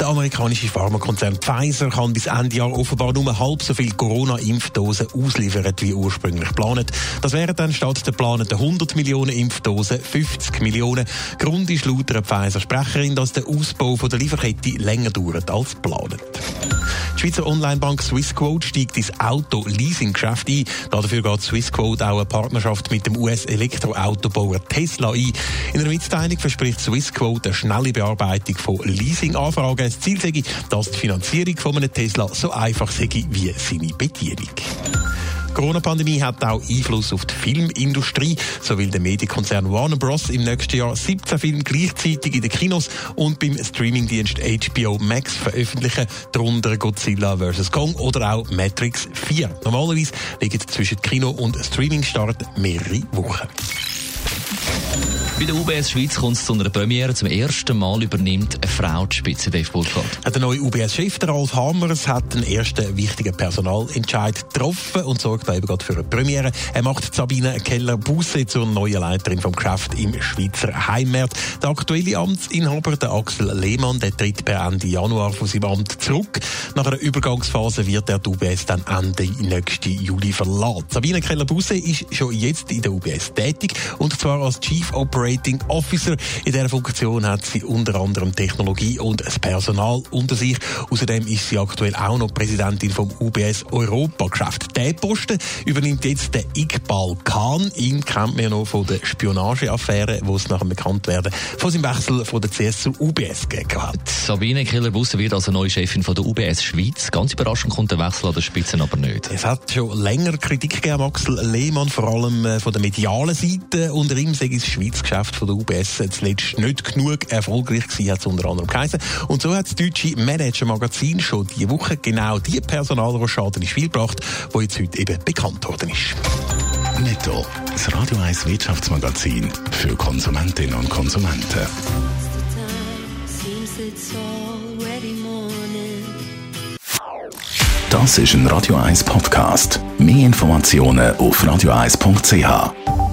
Der amerikanische Pharmakonzern Pfizer kann bis Ende Jahr offenbar nur halb so viele Corona-Impfdosen ausliefern wie ursprünglich geplant. Das wären dann statt der geplanten 100 Millionen Impfdosen 50 Millionen. Grund ist laut einer Pfizer-Sprecherin, dass der Ausbau der Lieferkette länger dauert als geplant. Die Schweizer Onlinebank Swissquote steigt ins Auto-Leasing-Geschäft ein. Dafür geht Swissquote auch eine Partnerschaft mit dem US-Elektroautobauer Tesla ein. In einer Mitteilung verspricht Swissquote eine schnelle Bearbeitung von Leasing-Anfragen. Das Ziel sei, dass die Finanzierung von einem Tesla so einfach sei wie seine Bedienung. Corona-Pandemie hat auch Einfluss auf die Filmindustrie. So will der Medienkonzern Warner Bros. im nächsten Jahr 17 Filme gleichzeitig in den Kinos und beim Streamingdienst HBO Max veröffentlichen, darunter Godzilla vs. Kong oder auch Matrix 4. Normalerweise liegen zwischen Kino- und Streamingstart mehrere Wochen. Bei der UBS Schweiz kommt es zu einer Premiere. Zum ersten Mal übernimmt eine Frau die Spitze, Dave Burkhardt. Der neue UBS-Chef, Ralf Hammers, hat den ersten wichtigen Personalentscheid getroffen und sorgt eben gerade für eine Premiere. Er macht Sabine Keller-Busse zur neuen Leiterin vom Geschäft im Schweizer Heimmarkt. Der aktuelle Amtsinhaber, der Axel Lehmann, der tritt per Ende Januar von seinem Amt zurück. Nach einer Übergangsphase wird er die UBS dann Ende nächsten Juli verlassen. Sabine Keller-Busse ist schon jetzt in der UBS tätig und zwar als Chief Operating Officer. In dieser Funktion hat sie unter anderem Technologie und das Personal unter sich. Außerdem ist sie aktuell auch noch Präsidentin vom UBS Europa-Geschäft. Der Posten übernimmt jetzt der Iqbal Khan. Ihn kennt man ja noch von der Spionageaffäre, wo es nach dem Bekanntwerden von seinem Wechsel von der CS zur UBS gegeben hat. Sabine Keller-Busse wird also neue Chefin von der UBS Schweiz. Ganz überraschend kommt der Wechsel an der Spitze aber nicht. Es hat schon länger Kritik gegeben, Axel Lehmann, vor allem äh, von der medialen Seite. Unter ihm sei das Schweiz Geschäft von der UBS zuletzt nicht genug erfolgreich gewesen, hat es unter anderem geheißen. Und so hat das deutsche Manager-Magazin schon diese Woche genau die Personalrochade ins Spiel gebracht, die jetzt heute eben bekannt worden ist. Netto. Das Radio 1 Wirtschaftsmagazin für Konsumentinnen und Konsumenten. Das ist ein Radio 1 Podcast. Mehr Informationen auf radio1.ch.